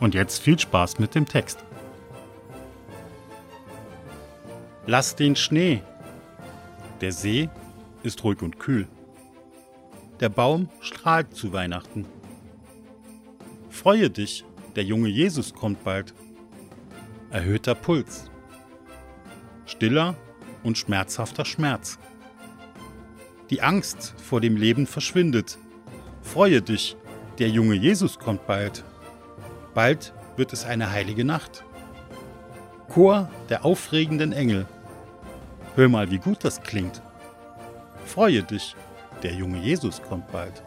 Und jetzt viel Spaß mit dem Text. Lass den Schnee. Der See ist ruhig und kühl. Der Baum strahlt zu Weihnachten. Freue dich, der junge Jesus kommt bald. Erhöhter Puls. Stiller und schmerzhafter Schmerz. Die Angst vor dem Leben verschwindet. Freue dich, der junge Jesus kommt bald. Bald wird es eine heilige Nacht. Chor der aufregenden Engel. Hör mal, wie gut das klingt. Freue dich, der junge Jesus kommt bald.